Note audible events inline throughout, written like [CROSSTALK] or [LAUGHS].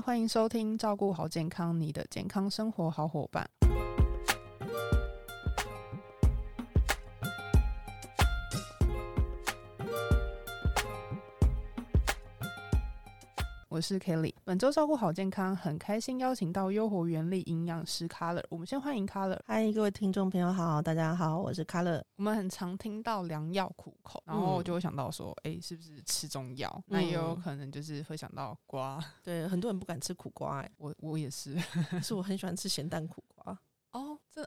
欢迎收听《照顾好健康》，你的健康生活好伙伴。我是 Kelly，本周照顾好健康，很开心邀请到优活原力营养师 Color。我们先欢迎 Color。嗨，各位听众朋友好，大家好，我是 Color。我们很常听到良药苦口，然后就会想到说，哎、是不是吃中药？那也有可能就是会想到瓜。对，很多人不敢吃苦瓜、欸，我我也是。是我很喜欢吃咸蛋苦瓜。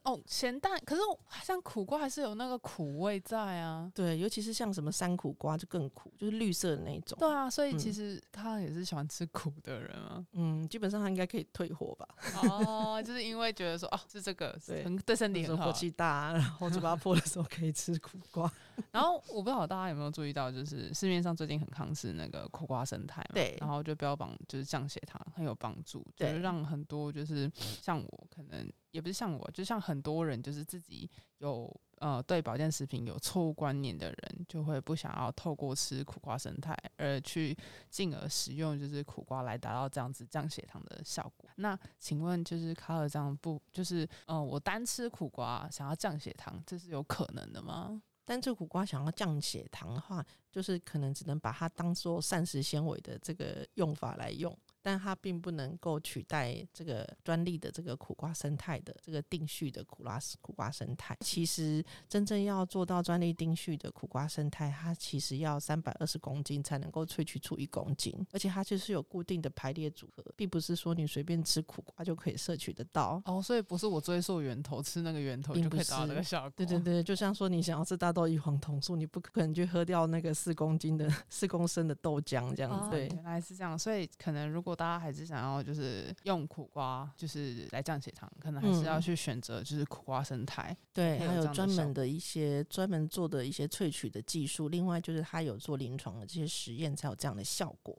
哦，咸蛋，可是像苦瓜还是有那个苦味在啊。对，尤其是像什么山苦瓜就更苦，就是绿色的那一种。对啊，所以其实他也是喜欢吃苦的人啊。嗯，基本上他应该可以退货吧？[LAUGHS] 哦，就是因为觉得说，哦，是这个对很对身体很好火。气大，然后嘴巴破的时候可以吃苦瓜。[LAUGHS] 然后我不知道大家有没有注意到，就是市面上最近很夯是那个苦瓜生态嘛，对然后就标榜就是降血糖很有帮助，就是让很多就是像我可能也不是像我，就像很多人就是自己有呃对保健食品有错误观念的人，就会不想要透过吃苦瓜生态而去进而使用就是苦瓜来达到这样子降血糖的效果。那请问就是卡尔这样不就是呃我单吃苦瓜想要降血糖，这是有可能的吗？但这苦瓜想要降血糖的话，就是可能只能把它当做膳食纤维的这个用法来用。但它并不能够取代这个专利的这个苦瓜生态的这个定序的苦瓜苦瓜生态。其实真正要做到专利定序的苦瓜生态，它其实要三百二十公斤才能够萃取出一公斤，而且它就是有固定的排列组合，并不是说你随便吃苦瓜就可以摄取得到。哦，所以不是我追溯源头吃那个源头就可以达到那个是效果。对对对，就像说你想要吃大豆异黄酮素，你不可能去喝掉那个四公斤的 [LAUGHS] 四公升的豆浆这样子。哦，对，原来是这样。所以可能如果大家还是想要就是用苦瓜就是来降血糖，可能还是嗯要去选择就是苦瓜生态。对，还有专门的一些专门做的一些萃取的技术，另外就是它有做临床的这些实验，才有这样的效果。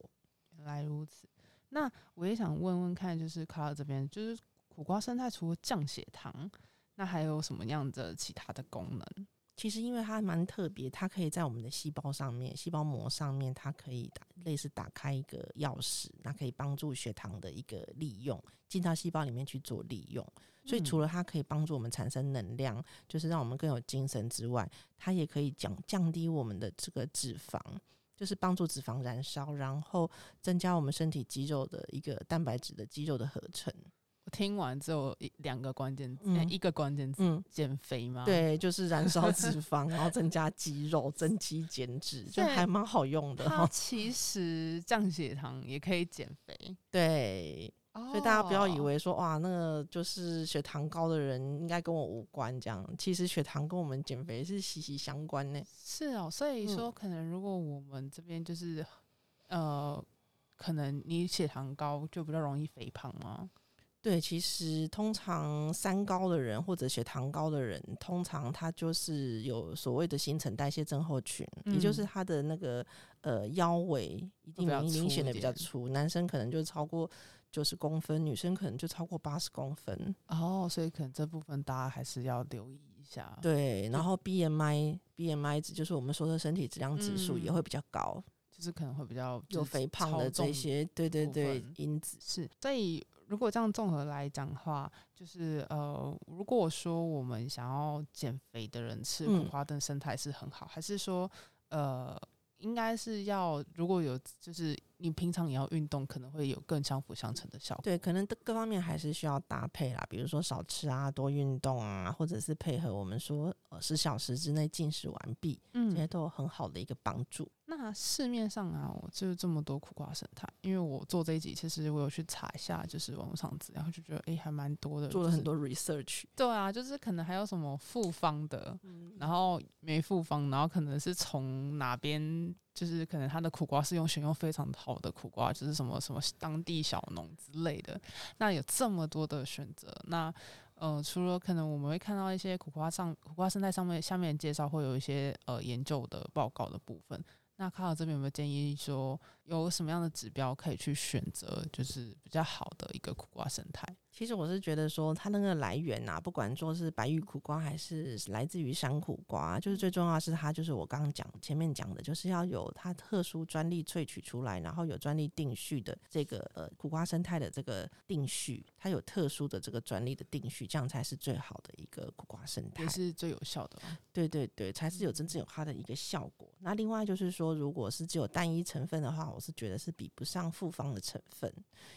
原来如此。那我也想问问看，就是卡尔这边，就是苦瓜生态除了降血糖，那还有什么样的其他的功能？其实因为它蛮特别，它可以在我们的细胞上面、细胞膜上面，它可以打类似打开一个钥匙，那可以帮助血糖的一个利用进到细胞里面去做利用。所以除了它可以帮助我们产生能量，就是让我们更有精神之外，它也可以降降低我们的这个脂肪。就是帮助脂肪燃烧，然后增加我们身体肌肉的一个蛋白质的肌肉的合成。我听完之后一两个关键字，嗯呃一个关键字，嗯，减肥吗？。对，就是燃烧脂肪，然后增加肌肉，[LAUGHS] 增肌减脂，就还蛮好用的。其实降血糖也可以减肥，对，所所以大家不要以为说哇，那个就是血糖高的人应该跟我无关这样。其实血糖跟我们减肥是息息相关呢。是哦，所以说嗯可能如果我们这边就是呃，可能你血糖高就比较容易肥胖吗？对，其实通常三高的人或者血糖高的人，通常他就是有所谓的新陈代谢症候群，嗯也就是他的那个呃腰围一定明明显的比较粗，男生可能就超过九十公分，女生可能就超过八十公分。哦，所以可能这部分大家还是要留意一下。，对，然后 BMI BMI 值就是我们说的身体质量指数嗯也会比较高，就是可能会比较有就肥胖的这些，对对对因子。是，所以如果这样综合来讲的话，就是呃，如果说我们想要减肥的人吃苦嗯瓜灯生态是很好，还是说呃，应该是要如果有就是你平常也要运动，可能会有更相辅相成的效果。对，可能各各方面还是需要搭配啦，比如说少吃啊，多运动啊，或者是配合我们说呃十小时之内进食完毕，嗯这些嗯，都有很好的一个帮助。那市面上啊，我就是这么多苦瓜生态，因为我做这一集，其实我有去查一下，就是网络上资料，就觉得诶还蛮多的，做了很多 research，对啊，就是可能还有什么复方的，嗯然后没复方，然后可能是从哪边，就是可能它的苦瓜是用选用非常好的苦瓜，就是什么什么当地小农之类的。那有这么多的选择，那呃，除了可能我们会看到一些苦瓜上苦瓜生态上面下面介绍会有一些呃研究的报告的部分。那卡尔这边有没有建议说有什么样的指标可以去选择，就是比较好的一个苦瓜生态？其实我是觉得说，它那个来源啊，不管说是白玉苦瓜还是来自于山苦瓜，就是最重要的是它，就是我刚刚讲前面讲的，就是要有它特殊专利萃取出来，然后有专利定序的这个呃苦瓜生态的这个定序，它有特殊的这个专利的定序，这样才是最好的一个苦瓜生态，也是最有效的嘛。对对对，才是有真正有它的一个效果。那另外就是说，如果是只有单一成分的话，我是觉得是比不上复方的成分，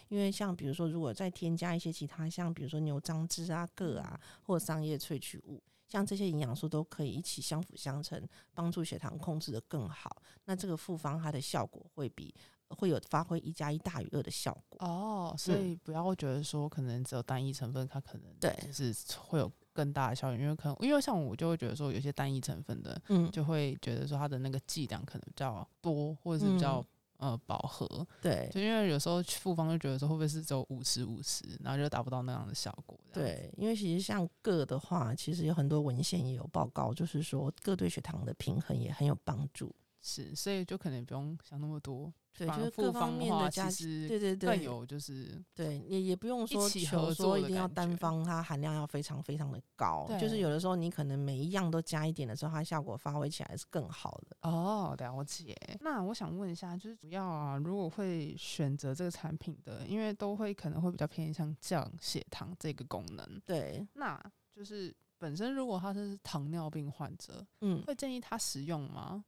因为像比如说，如果再添加一些其他像比如说牛樟汁啊、铬啊，或桑叶萃取物，像这些营养素都可以一起相辅相成，帮助血糖控制的更好。那这个复方它的效果会比会有发挥一加一大于二的效果。哦，所以不要觉得说可能只有单一成分，它可能对就是会有更大的效应，因为可能因为像我就会觉得说有些单一成分的，嗯，就会觉得说它的那个剂量可能比较多，或者是比较、呃饱和。对就因为有时候复方就觉得说会不会是只有五十五十，然后就达不到那样的效果。对，因为其实像铬的话，其实有很多文献也有报告，就是说铬对血糖的平衡也很有帮助。是，所以就可能不用想那么多。对，就是各方面的加，其实对对对，更有就是对，也也不用说起求说一定要单方，它含量要非常非常的高。就是有的时候你可能每一样都加一点的时候，它效果发挥起来是更好的。哦，了解。那我想问一下，就是主要啊，如果会选择这个产品的，因为都会可能会比较偏向降血糖这个功能，对，那就是本身如果他是糖尿病患者，嗯，会建议他使用吗？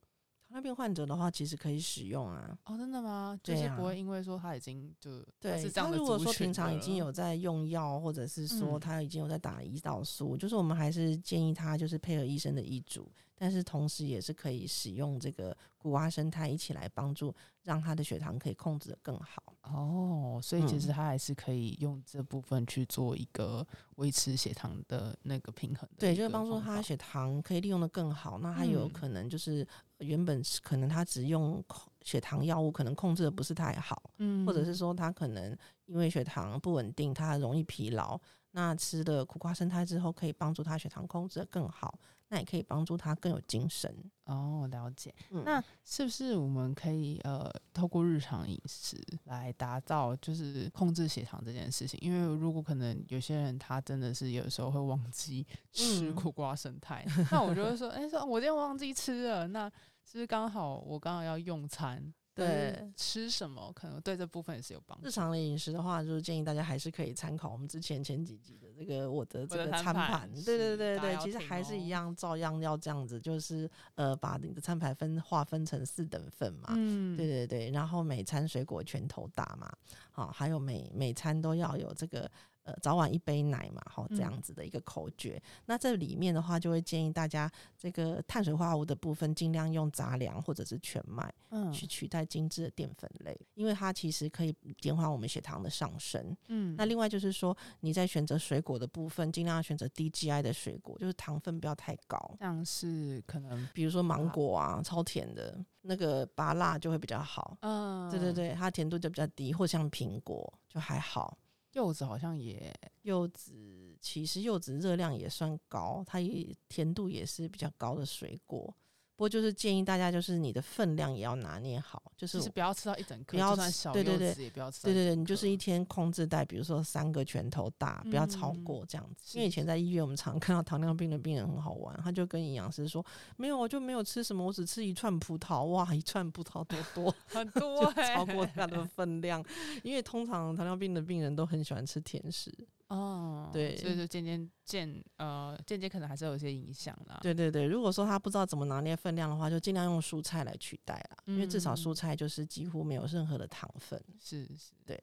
糖尿病患者的话，其实可以使用啊。哦，真的吗？就是不会因为说他已经就他对他如果说平常已经有在用药，或者是说嗯他已经有在打胰岛素，就是我们还是建议他就是配合医生的医嘱，但是同时也是可以使用这个谷蛙生态一起来帮助，让他的血糖可以控制的更好。哦，所以其实嗯他还是可以用这部分去做一个维持血糖的那个平衡的对，就是帮助他血糖可以利用的更好。那他有嗯可能就是原本可能他只用控血糖药物，可能控制的不是太好，嗯或者是说他可能因为血糖不稳定，他容易疲劳。那吃了苦瓜生态之后，可以帮助他血糖控制的更好，那也可以帮助他更有精神。哦，了解。嗯那是不是我们可以呃，透过日常饮食来达到就是控制血糖这件事情？因为如果可能有些人他真的是有时候会忘记吃嗯苦瓜生态，那我就会说，哎、说我今天忘记吃了，那是不是刚好我刚好要用餐？对吃什么可能对这部分也是有帮助日。常的饮食的话，就是建议大家还是可以参考我们之前前几集的这个我的这个餐餐盘盘。对对对对，其实还是一哦样，照样要这样子，就是呃，把你的餐盘分划分成四等份嘛。嗯对对对，然后每餐水果拳头大嘛，好，还有每每餐都要有这个呃早晚一杯奶嘛，好这样嗯子的一个口诀。那这里面的话，就会建议大家这个碳水化合物的部分尽量用杂粮或者是全麦嗯去取代精致的淀粉类，因为它其实可以减缓我们血糖的上升。嗯那另外就是说，你在选择水果的部分，尽量要选择低 GI 的水果，就是糖分不要太高。像是可能比如说芒果啊，超甜的，那个拔辣就会比较好。嗯，对对，对，它甜度就比较低，或像苹果就还好。柚子好像也柚子其实柚子热量也算高，它也甜度也是比较高的水果。不过就是建议大家，就是你的分量也要拿捏好，就是就是不要吃到一整颗，不要吃对对对也不要吃对对对，你就是一天控制在，比如说三个拳头大，不要超嗯过这样子。是因为以前在医院，我们常看到糖尿病的病人很好玩，他就跟营养师说：“没有，我就没有吃什么，我只吃一串葡萄。”哇，一串葡萄多多，[LAUGHS] 很多欸超过他的分量。因为通常糖尿病的病人都很喜欢吃甜食。哦，对所以就渐渐渐呃渐渐可能还是有一些影响啦。对对对，如果说他不知道怎么拿捏分量的话，就尽量用蔬菜来取代啦，因为至少嗯蔬菜就是几乎没有任何的糖分。是是，对。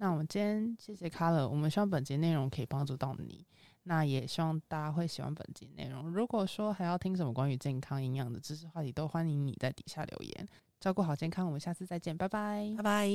那我们今天谢谢 Color，，我们希望本节内容可以帮助到你，那也希望大家会喜欢本节内容。如果说还要听什么关于健康营养的知识话题，都欢迎你在底下留言。照顾好健康，我们下次再见，拜拜拜拜。